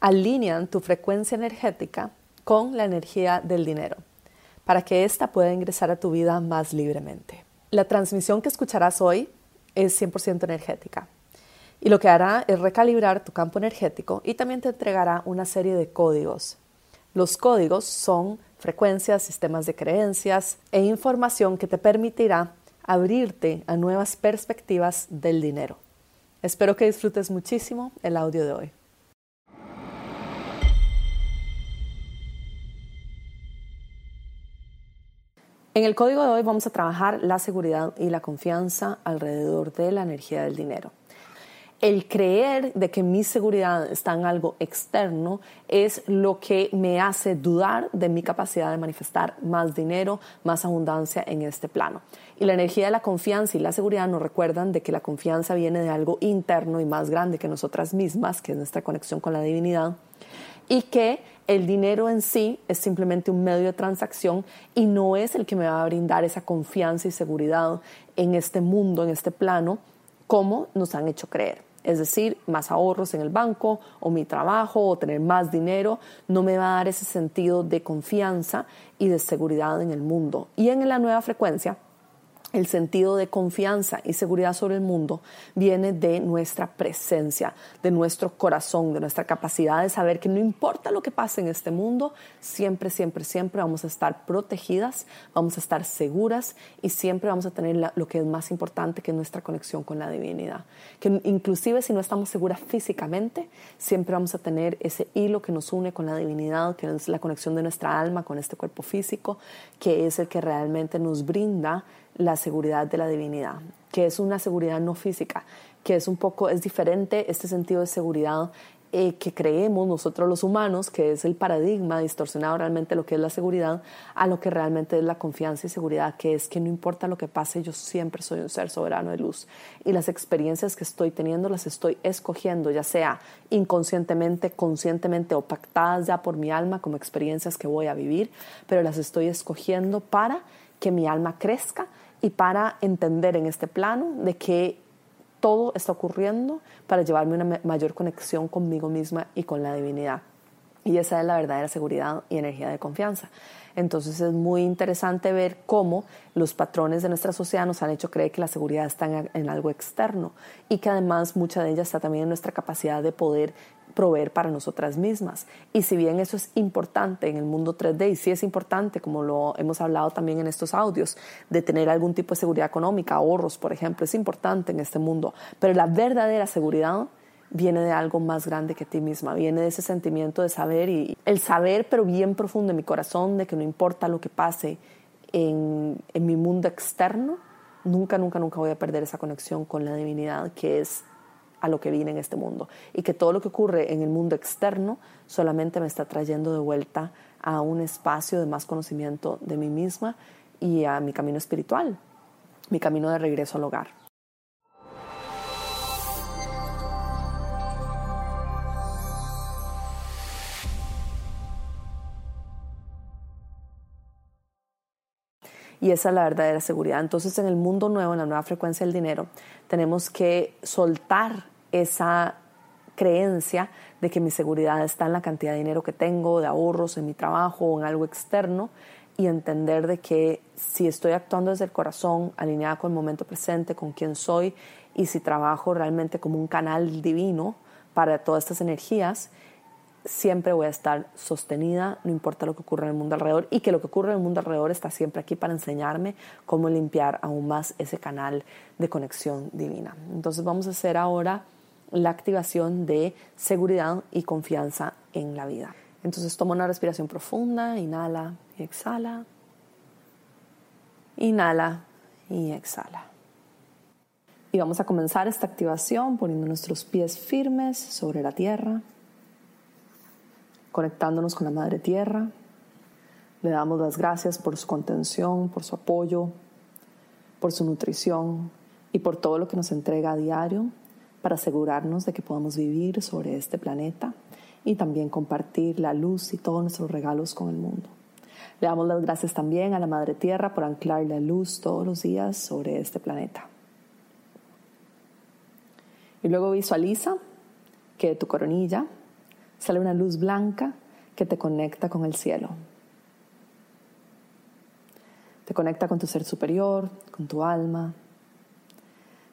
alinean tu frecuencia energética con la energía del dinero, para que ésta pueda ingresar a tu vida más libremente. La transmisión que escucharás hoy es 100% energética y lo que hará es recalibrar tu campo energético y también te entregará una serie de códigos. Los códigos son frecuencias, sistemas de creencias e información que te permitirá abrirte a nuevas perspectivas del dinero. Espero que disfrutes muchísimo el audio de hoy. En el código de hoy vamos a trabajar la seguridad y la confianza alrededor de la energía del dinero. El creer de que mi seguridad está en algo externo es lo que me hace dudar de mi capacidad de manifestar más dinero, más abundancia en este plano. Y la energía de la confianza y la seguridad nos recuerdan de que la confianza viene de algo interno y más grande que nosotras mismas, que es nuestra conexión con la divinidad, y que el dinero en sí es simplemente un medio de transacción y no es el que me va a brindar esa confianza y seguridad en este mundo, en este plano, como nos han hecho creer. Es decir, más ahorros en el banco o mi trabajo o tener más dinero no me va a dar ese sentido de confianza y de seguridad en el mundo. Y en la nueva frecuencia, el sentido de confianza y seguridad sobre el mundo viene de nuestra presencia, de nuestro corazón, de nuestra capacidad de saber que no importa lo que pase en este mundo, siempre, siempre, siempre vamos a estar protegidas, vamos a estar seguras y siempre vamos a tener lo que es más importante que nuestra conexión con la divinidad. Que inclusive si no estamos seguras físicamente, siempre vamos a tener ese hilo que nos une con la divinidad, que es la conexión de nuestra alma con este cuerpo físico, que es el que realmente nos brinda la seguridad de la divinidad, que es una seguridad no física, que es un poco, es diferente este sentido de seguridad eh, que creemos nosotros los humanos, que es el paradigma distorsionado realmente lo que es la seguridad, a lo que realmente es la confianza y seguridad, que es que no importa lo que pase, yo siempre soy un ser soberano de luz. Y las experiencias que estoy teniendo las estoy escogiendo, ya sea inconscientemente, conscientemente o pactadas ya por mi alma como experiencias que voy a vivir, pero las estoy escogiendo para que mi alma crezca y para entender en este plano de que todo está ocurriendo para llevarme una mayor conexión conmigo misma y con la divinidad. Y esa es la verdadera seguridad y energía de confianza. Entonces es muy interesante ver cómo los patrones de nuestra sociedad nos han hecho creer que la seguridad está en, algo externo y que además mucha de ella está también en nuestra capacidad de poder proveer para nosotras mismas. Y si bien eso es importante en el mundo 3D, y sí es importante, como lo hemos hablado también en estos audios, de tener algún tipo de seguridad económica, ahorros, por ejemplo, es importante en este mundo, pero la verdadera seguridad viene de algo más grande que ti misma, viene de ese sentimiento de saber y el saber, pero bien profundo en mi corazón, de que no importa lo que pase en, en mi mundo externo, nunca, nunca, nunca voy a perder esa conexión con la divinidad que es a lo que viene en este mundo y que todo lo que ocurre en el mundo externo solamente me está trayendo de vuelta a un espacio de más conocimiento de mí misma y a mi camino espiritual, mi camino de regreso al hogar. Y esa es la verdadera seguridad. Entonces, en el mundo nuevo, en la nueva frecuencia del dinero, tenemos que soltar esa creencia de que mi seguridad está en la cantidad de dinero que tengo, de ahorros, en mi trabajo o en algo externo y entender de que si estoy actuando desde el corazón, alineada con el momento presente, con quién soy y si trabajo realmente como un canal divino para todas estas energías, siempre voy a estar sostenida, no importa lo que ocurra en el mundo alrededor, y que lo que ocurre en el mundo alrededor está siempre aquí para enseñarme cómo limpiar aún más ese canal de conexión divina. Entonces vamos a hacer ahora la activación de seguridad y confianza en la vida. Entonces toma una respiración profunda, inhala y exhala. Inhala y exhala. Y vamos a comenzar esta activación poniendo nuestros pies firmes sobre la tierra conectándonos con la Madre Tierra. Le damos las gracias por su contención, por su apoyo, por su nutrición y por todo lo que nos entrega a diario para asegurarnos de que podamos vivir sobre este planeta y también compartir la luz y todos nuestros regalos con el mundo. Le damos las gracias también a la Madre Tierra por anclar la luz todos los días sobre este planeta. Y luego visualiza que tu coronilla sale una luz blanca que te conecta con el cielo. Te conecta con tu ser superior, con tu alma.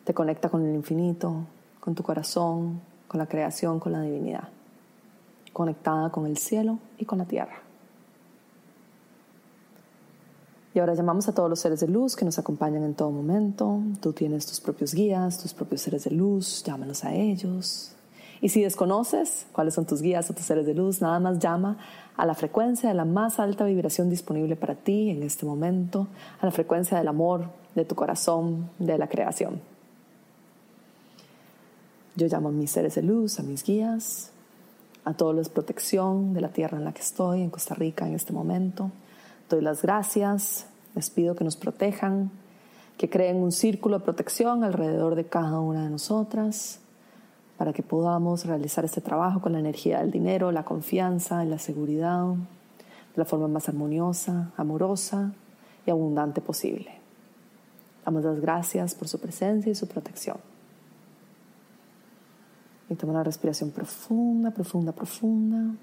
Te conecta con el infinito, con tu corazón, con la creación, con la divinidad. Conectada con el cielo y con la tierra. Y ahora llamamos a todos los seres de luz que nos acompañan en todo momento. Tú tienes tus propios guías, tus propios seres de luz, llámanos a ellos. Y si desconoces cuáles son tus guías o tus seres de luz, nada más llama a la frecuencia de la más alta vibración disponible para ti en este momento, a la frecuencia del amor, de tu corazón, de la creación. Yo llamo a mis seres de luz, a mis guías, a todos los protección de la tierra en la que estoy, en Costa Rica en este momento doy las gracias, les pido que nos protejan, que creen un círculo de protección alrededor de cada una de nosotras para que podamos realizar este trabajo con la energía del dinero, la confianza y la seguridad de la forma más armoniosa, amorosa y abundante posible. Damos las gracias por su presencia y su protección. Y toma una respiración profunda, profunda, profunda.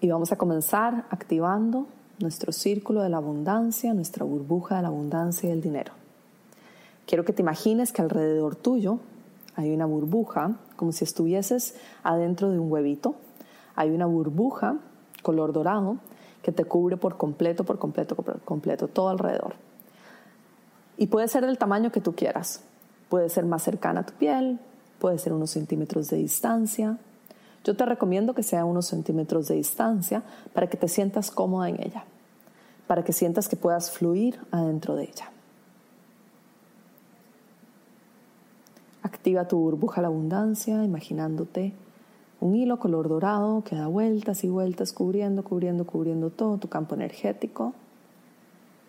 Y vamos a comenzar activando nuestro círculo de la abundancia, nuestra burbuja de la abundancia y el dinero. Quiero que te imagines que alrededor tuyo hay una burbuja, como si estuvieses adentro de un huevito. Hay una burbuja color dorado que te cubre por completo, por completo, por completo, todo alrededor. Y puede ser del tamaño que tú quieras. Puede ser más cercana a tu piel, puede ser unos centímetros de distancia, yo te recomiendo que sea unos centímetros de distancia para que te sientas cómoda en ella, para que sientas que puedas fluir adentro de ella. Activa tu burbuja la abundancia, imaginándote un hilo color dorado que da vueltas y vueltas cubriendo, cubriendo, cubriendo todo tu campo energético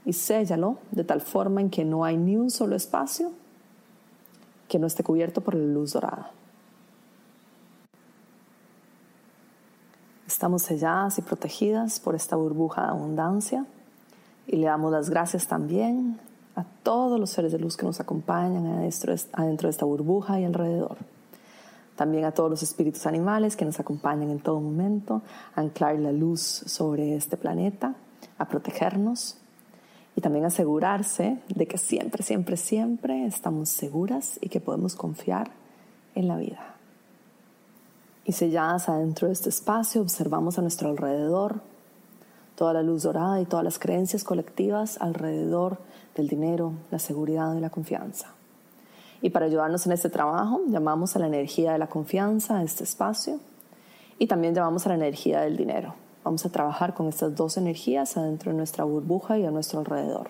y séllalo de tal forma en que no hay ni un solo espacio que no esté cubierto por la luz dorada. Estamos selladas y protegidas por esta burbuja de abundancia y le damos las gracias también a todos los seres de luz que nos acompañan adentro, de esta burbuja y alrededor. También a todos los espíritus animales que nos acompañan en todo momento, a anclar la luz sobre este planeta, a protegernos y también asegurarse de que siempre, siempre, siempre estamos seguras y que podemos confiar en la vida. Y selladas adentro de este espacio, observamos a nuestro alrededor toda la luz dorada y todas las creencias colectivas alrededor del dinero, la seguridad y la confianza. Y para ayudarnos en este trabajo, llamamos a la energía de la confianza a este espacio y también llamamos a la energía del dinero. Vamos a trabajar con estas dos energías adentro de nuestra burbuja y a nuestro alrededor.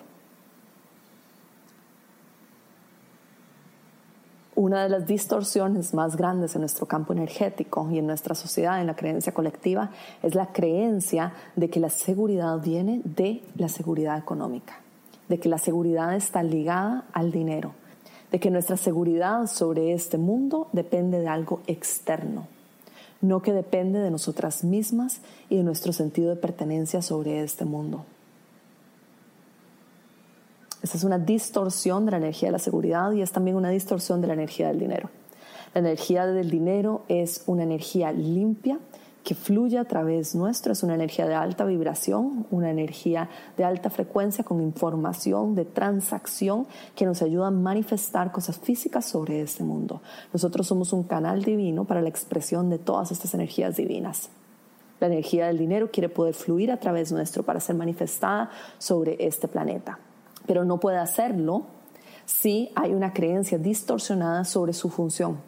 Una de las distorsiones más grandes en nuestro campo energético y en nuestra sociedad, en la creencia colectiva, es la creencia de que la seguridad viene de la seguridad económica, de que la seguridad está ligada al dinero, de que nuestra seguridad sobre este mundo depende de algo externo, no que depende de nosotras mismas y de nuestro sentido de pertenencia sobre este mundo. Es una distorsión de la energía de la seguridad y es también una distorsión de la energía del dinero. La energía del dinero es una energía limpia que fluye a través nuestro, es una energía de alta vibración, una energía de alta frecuencia con información de transacción que nos ayuda a manifestar cosas físicas sobre este mundo. Nosotros somos un canal divino para la expresión de todas estas energías divinas. La energía del dinero quiere poder fluir a través nuestro para ser manifestada sobre este planeta pero no puede hacerlo si hay una creencia distorsionada sobre su función.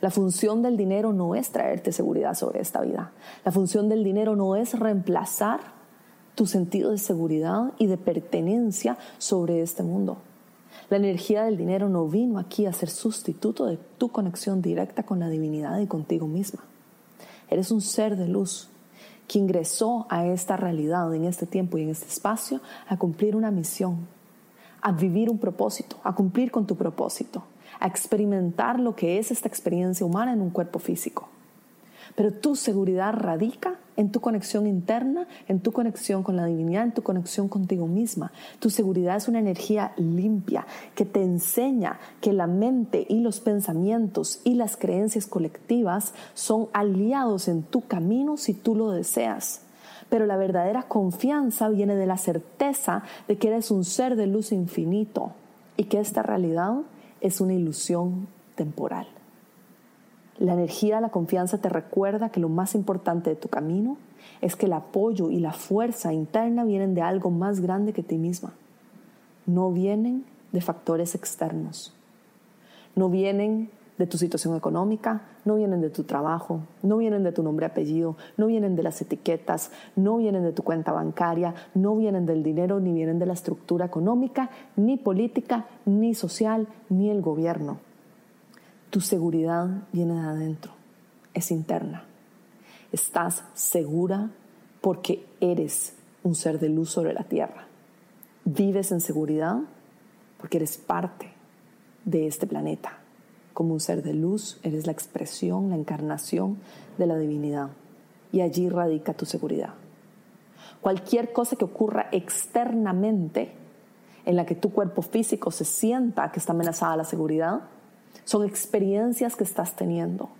La función del dinero no es traerte seguridad sobre esta vida. La función del dinero no es reemplazar tu sentido de seguridad y de pertenencia sobre este mundo. La energía del dinero no vino aquí a ser sustituto de tu conexión directa con la divinidad y contigo misma. Eres un ser de luz que ingresó a esta realidad, en este tiempo y en este espacio, a cumplir una misión, a vivir un propósito, a cumplir con tu propósito, a experimentar lo que es esta experiencia humana en un cuerpo físico. Pero tu seguridad radica en tu conexión interna, en tu conexión con la divinidad, en tu conexión contigo misma. Tu seguridad es una energía limpia que te enseña que la mente y los pensamientos y las creencias colectivas son aliados en tu camino si tú lo deseas. Pero la verdadera confianza viene de la certeza de que eres un ser de luz infinito y que esta realidad es una ilusión temporal. La energía, la confianza te recuerda que lo más importante de tu camino es que el apoyo y la fuerza interna vienen de algo más grande que ti misma. No vienen de factores externos. No vienen de tu situación económica, no vienen de tu trabajo, no vienen de tu nombre y apellido, no vienen de las etiquetas, no vienen de tu cuenta bancaria, no vienen del dinero, ni vienen de la estructura económica, ni política, ni social, ni el gobierno tu seguridad viene de adentro, es interna. Estás segura porque eres un ser de luz sobre la tierra. Vives en seguridad porque eres parte de este planeta. Como un ser de luz, eres la expresión, la encarnación de la divinidad. Y allí radica tu seguridad. Cualquier cosa que ocurra externamente en la que tu cuerpo físico se sienta que está amenazada la seguridad, son experiencias que estás teniendo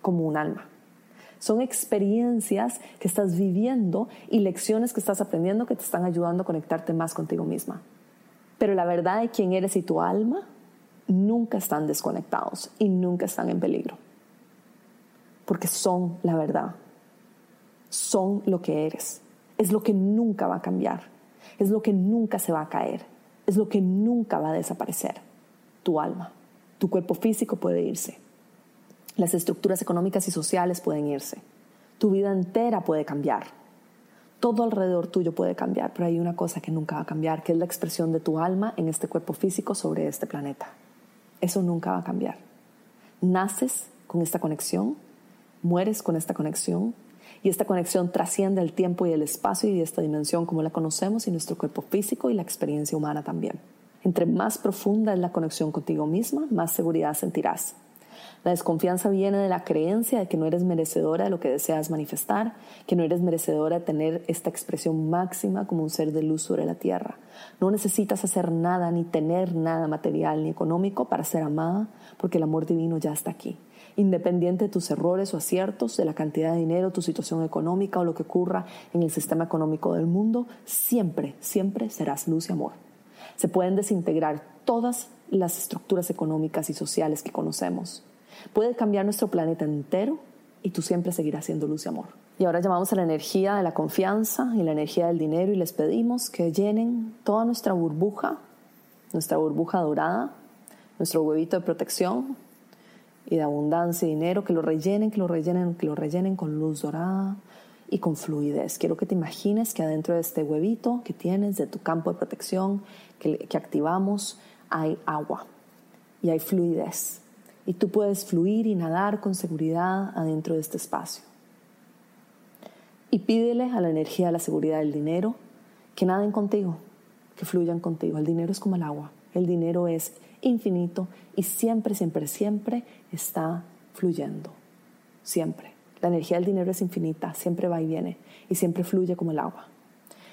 como un alma. Son experiencias que estás viviendo y lecciones que estás aprendiendo que te están ayudando a conectarte más contigo misma. Pero la verdad de quién eres y tu alma nunca están desconectados y nunca están en peligro. Porque son la verdad. Son lo que eres. Es lo que nunca va a cambiar. Es lo que nunca se va a caer. Es lo que nunca va a desaparecer. Tu alma. Tu cuerpo físico puede irse. Las estructuras económicas y sociales pueden irse. Tu vida entera puede cambiar. Todo alrededor tuyo puede cambiar, pero hay una cosa que nunca va a cambiar, que es la expresión de tu alma en este cuerpo físico sobre este planeta. Eso nunca va a cambiar. Naces con esta conexión, mueres con esta conexión, y esta conexión trasciende el tiempo y el espacio y esta dimensión como la conocemos y nuestro cuerpo físico y la experiencia humana también. Entre más profunda es la conexión contigo misma, más seguridad sentirás. La desconfianza viene de la creencia de que no eres merecedora de lo que deseas manifestar, que no eres merecedora de tener esta expresión máxima como un ser de luz sobre la tierra. No necesitas hacer nada ni tener nada material ni económico para ser amada, porque el amor divino ya está aquí. Independiente de tus errores o aciertos, de la cantidad de dinero, tu situación económica o lo que ocurra en el sistema económico del mundo, siempre, siempre serás luz y amor se pueden desintegrar todas las estructuras económicas y sociales que conocemos. Puede cambiar nuestro planeta entero y tú siempre seguirás siendo luz y amor. Y ahora llamamos a la energía de la confianza y la energía del dinero y les pedimos que llenen toda nuestra burbuja, nuestra burbuja dorada, nuestro huevito de protección y de abundancia y dinero, que lo rellenen, que lo rellenen, que lo rellenen con luz dorada, y con fluidez. Quiero que te imagines que adentro de este huevito que tienes, de tu campo de protección que, que activamos, hay agua y hay fluidez. Y tú puedes fluir y nadar con seguridad adentro de este espacio. Y pídele a la energía de la seguridad del dinero que naden contigo, que fluyan contigo. El dinero es como el agua. El dinero es infinito y siempre, siempre, siempre está fluyendo. Siempre. La energía del dinero es infinita, siempre va y viene y siempre fluye como el agua.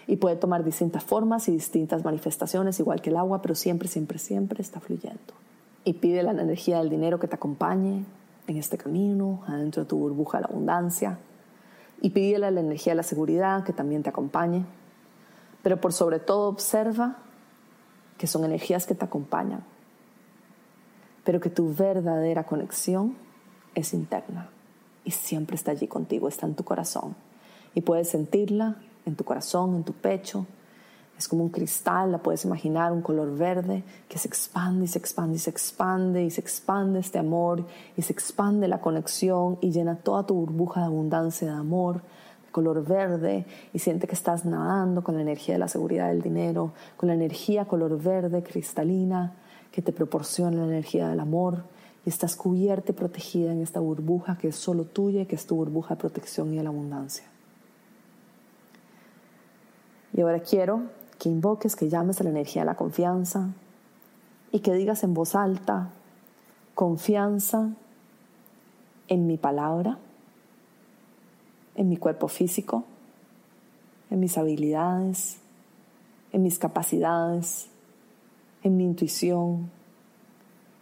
Y puede tomar distintas formas y distintas manifestaciones, igual que el agua, pero siempre, siempre, siempre está fluyendo. Y pide la energía del dinero que te acompañe en este camino, adentro de tu burbuja de la abundancia. Y pídele la energía de la seguridad que también te acompañe. Pero por sobre todo observa que son energías que te acompañan, pero que tu verdadera conexión es interna y siempre está allí contigo, está en tu corazón. Y puedes sentirla en tu corazón, en tu pecho. Es como un cristal, la puedes imaginar, un color verde que se expande y se expande y se expande y se expande este amor y se expande la conexión y llena toda tu burbuja de abundancia de amor, color verde y siente que estás nadando con la energía de la seguridad del dinero, con la energía color verde cristalina que te proporciona la energía del amor y estás cubierta y protegida en esta burbuja que es solo tuya y que es tu burbuja de protección y de la abundancia. Y ahora quiero que invoques, que llames a la energía de la confianza y que digas en voz alta, confianza en mi palabra, en mi cuerpo físico, en mis habilidades, en mis capacidades, en mi intuición,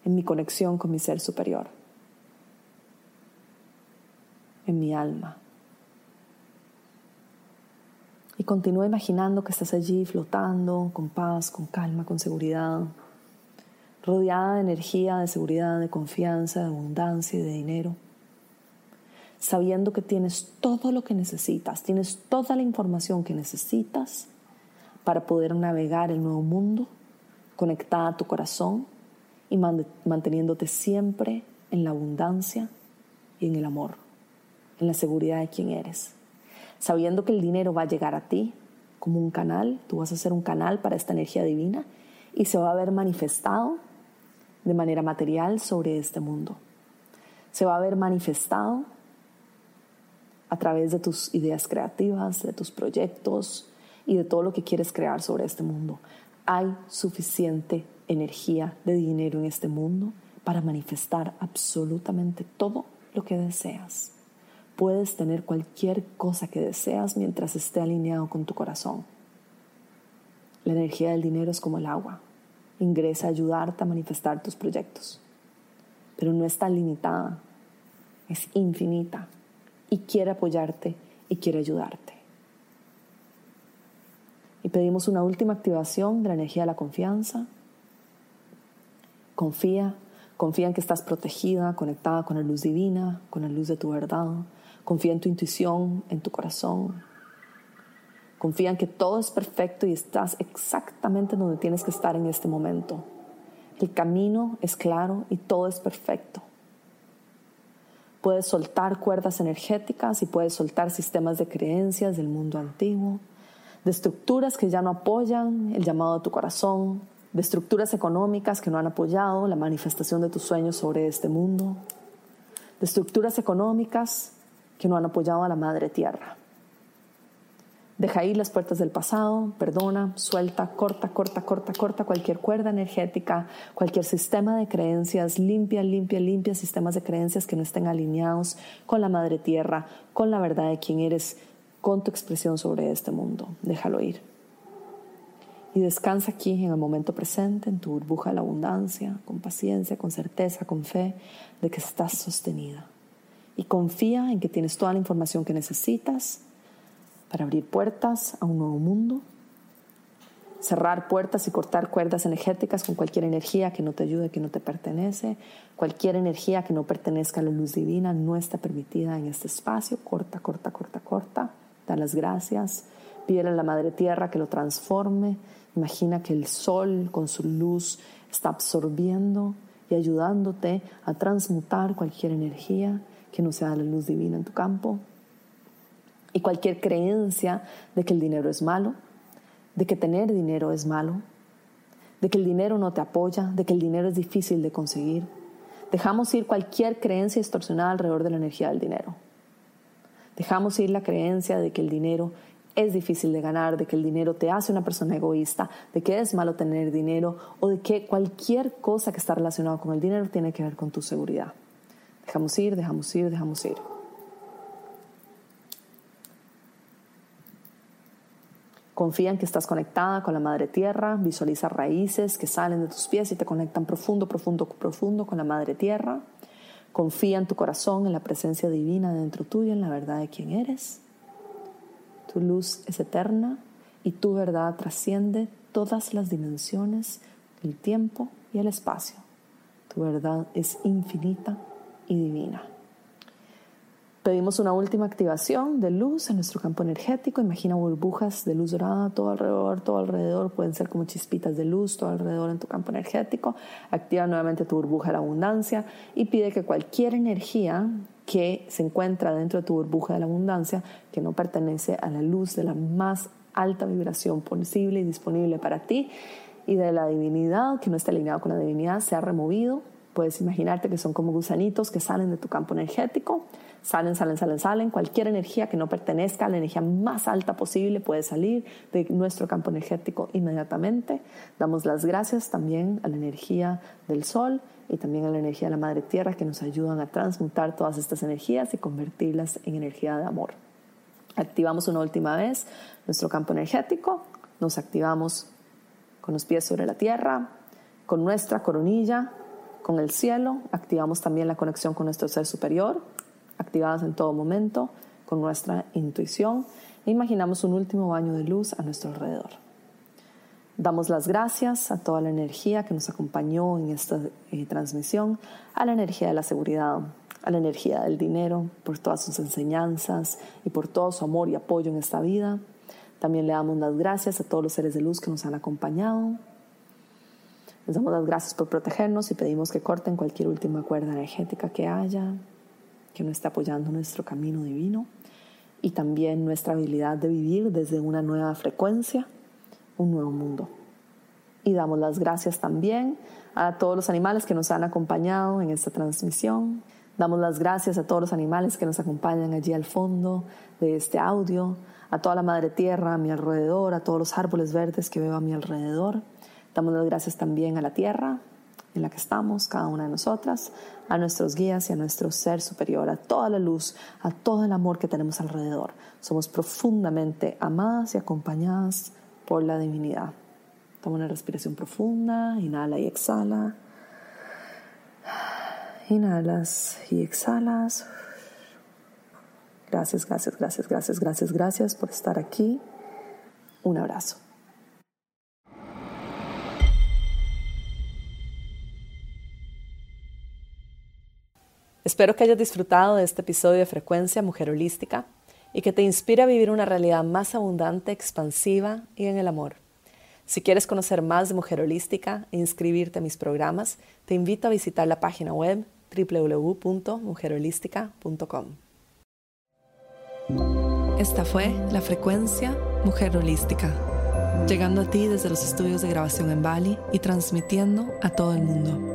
en mi conexión con mi ser superior, en mi alma. Y continúa imaginando que estás allí flotando con paz, con calma, con seguridad, rodeada de energía, de seguridad, de confianza, de abundancia y de dinero, sabiendo que tienes todo lo que necesitas, tienes toda la información que necesitas para poder navegar el nuevo mundo, conectada a tu corazón y manteniéndote siempre en la abundancia y en el amor, en la seguridad de quién eres sabiendo que el dinero va a llegar a ti como un canal, tú vas a ser un canal para esta energía divina y se va a ver manifestado de manera material sobre este mundo. Se va a ver manifestado a través de tus ideas creativas, de tus proyectos y de todo lo que quieres crear sobre este mundo. Hay suficiente energía de dinero en este mundo para manifestar absolutamente todo lo que deseas. Puedes tener cualquier cosa que deseas mientras esté alineado con tu corazón. La energía del dinero es como el agua. Ingresa a ayudarte a manifestar tus proyectos. Pero no está limitada, es infinita y quiere apoyarte y quiere ayudarte. Y pedimos una última activación de la energía de la confianza. Confía, confía en que estás protegida, conectada con la luz divina, con la luz de tu verdad, Confía en tu intuición, en tu corazón. Confía en que todo es perfecto y estás exactamente donde tienes que estar en este momento. El camino es claro y todo es perfecto. Puedes soltar cuerdas energéticas y puedes soltar sistemas de creencias del mundo antiguo, de estructuras que ya no apoyan el llamado de tu corazón, de estructuras económicas que no han apoyado la manifestación de tus sueños sobre este mundo, de estructuras económicas que no han apoyado a la Madre Tierra. Deja ir las puertas del pasado, perdona, suelta, corta, corta, corta, corta cualquier cuerda energética, cualquier sistema de creencias, limpia, limpia, limpia sistemas de creencias que no estén alineados con la Madre Tierra, con la verdad de quién eres, con tu expresión sobre este mundo. Déjalo ir. Y descansa aquí en el momento presente, en tu burbuja de la abundancia, con paciencia, con certeza, con fe de que estás sostenida y confía en que tienes toda la información que necesitas para abrir puertas a un nuevo mundo, cerrar puertas y cortar cuerdas energéticas con cualquier energía que no te ayude, que no te pertenece, cualquier energía que no pertenezca a la luz divina no está permitida en este espacio, corta, corta, corta, corta, da las gracias, pídele a la Madre Tierra que lo transforme, imagina que el sol con su luz está absorbiendo y ayudándote a transmutar cualquier energía que no sea la luz divina en tu campo. Y cualquier creencia de que el dinero es malo, de que tener dinero es malo, de que el dinero no te apoya, de que el dinero es difícil de conseguir. Dejamos ir cualquier creencia distorsionada alrededor de la energía del dinero. Dejamos ir la creencia de que el dinero es difícil de ganar, de que el dinero te hace una persona egoísta, de que es malo tener dinero o de que cualquier cosa que está relacionada con el dinero tiene que ver con tu seguridad. Dejamos ir, dejamos ir, dejamos ir. Confía en que estás conectada con la Madre Tierra, visualiza raíces que salen de tus pies y te conectan profundo, profundo, profundo con la Madre Tierra. Confía en tu corazón, en la presencia divina dentro tuyo, en la verdad de quién eres. Tu luz es eterna y tu verdad trasciende todas las dimensiones, el tiempo y el espacio. Tu verdad es infinita y divina. Pedimos una última activación de luz en nuestro campo energético. Imagina burbujas de luz dorada todo alrededor, todo alrededor. Pueden ser como chispitas de luz todo alrededor en tu campo energético. Activa nuevamente tu burbuja de la abundancia y pide que cualquier energía que se encuentra dentro de tu burbuja de la abundancia, que no pertenece a la luz de la más alta vibración posible y disponible para ti, y de la divinidad, que no esté alineado con la divinidad, sea removido Puedes imaginarte que son como gusanitos que salen de tu campo energético, salen, salen, salen, salen. Cualquier energía que no pertenezca a la energía más alta posible puede salir de nuestro campo energético inmediatamente. Damos las gracias también a la energía del sol y también a la energía de la Madre Tierra que nos ayudan a transmutar todas estas energías y convertirlas en energía de amor. Activamos una última vez nuestro campo energético, nos activamos con los pies sobre la tierra, con nuestra coronilla, con el cielo, activamos también la conexión con nuestro ser superior, activadas en todo momento, con nuestra intuición, e imaginamos un último baño de luz a nuestro alrededor. Damos las gracias a toda la energía que nos acompañó en esta eh, transmisión, a la energía de la seguridad, a la energía del dinero, por todas sus enseñanzas y por todo su amor y apoyo en esta vida. También le damos las gracias a todos los seres de luz que nos han acompañado, les damos las gracias por protegernos y pedimos que corten cualquier última cuerda energética que haya, que no esté apoyando nuestro camino divino y también nuestra habilidad de vivir desde una nueva frecuencia, un nuevo mundo. Y damos las gracias también a todos los animales que nos han acompañado en esta transmisión. Damos las gracias a todos los animales que nos acompañan allí al fondo de este audio, a toda la madre tierra a mi alrededor, a todos los árboles verdes que veo a mi alrededor Damos las gracias también a la tierra en la que estamos, cada una de nosotras, a nuestros guías y a nuestro ser superior, a toda la luz, a todo el amor que tenemos alrededor. Somos profundamente amadas y acompañadas por la divinidad. Toma una respiración profunda, inhala y exhala. Inhalas y exhalas. Gracias, gracias, gracias, gracias, gracias, gracias por estar aquí. Un abrazo. Espero que hayas disfrutado de este episodio de Frecuencia Mujer Holística y que te inspire a vivir una realidad más abundante, expansiva y en el amor. Si quieres conocer más de Mujer Holística e inscribirte a mis programas, te invito a visitar la página web www.mujerholística.com. Esta fue la frecuencia Mujer Holística, llegando a ti desde los estudios de grabación en Bali y transmitiendo a todo el mundo.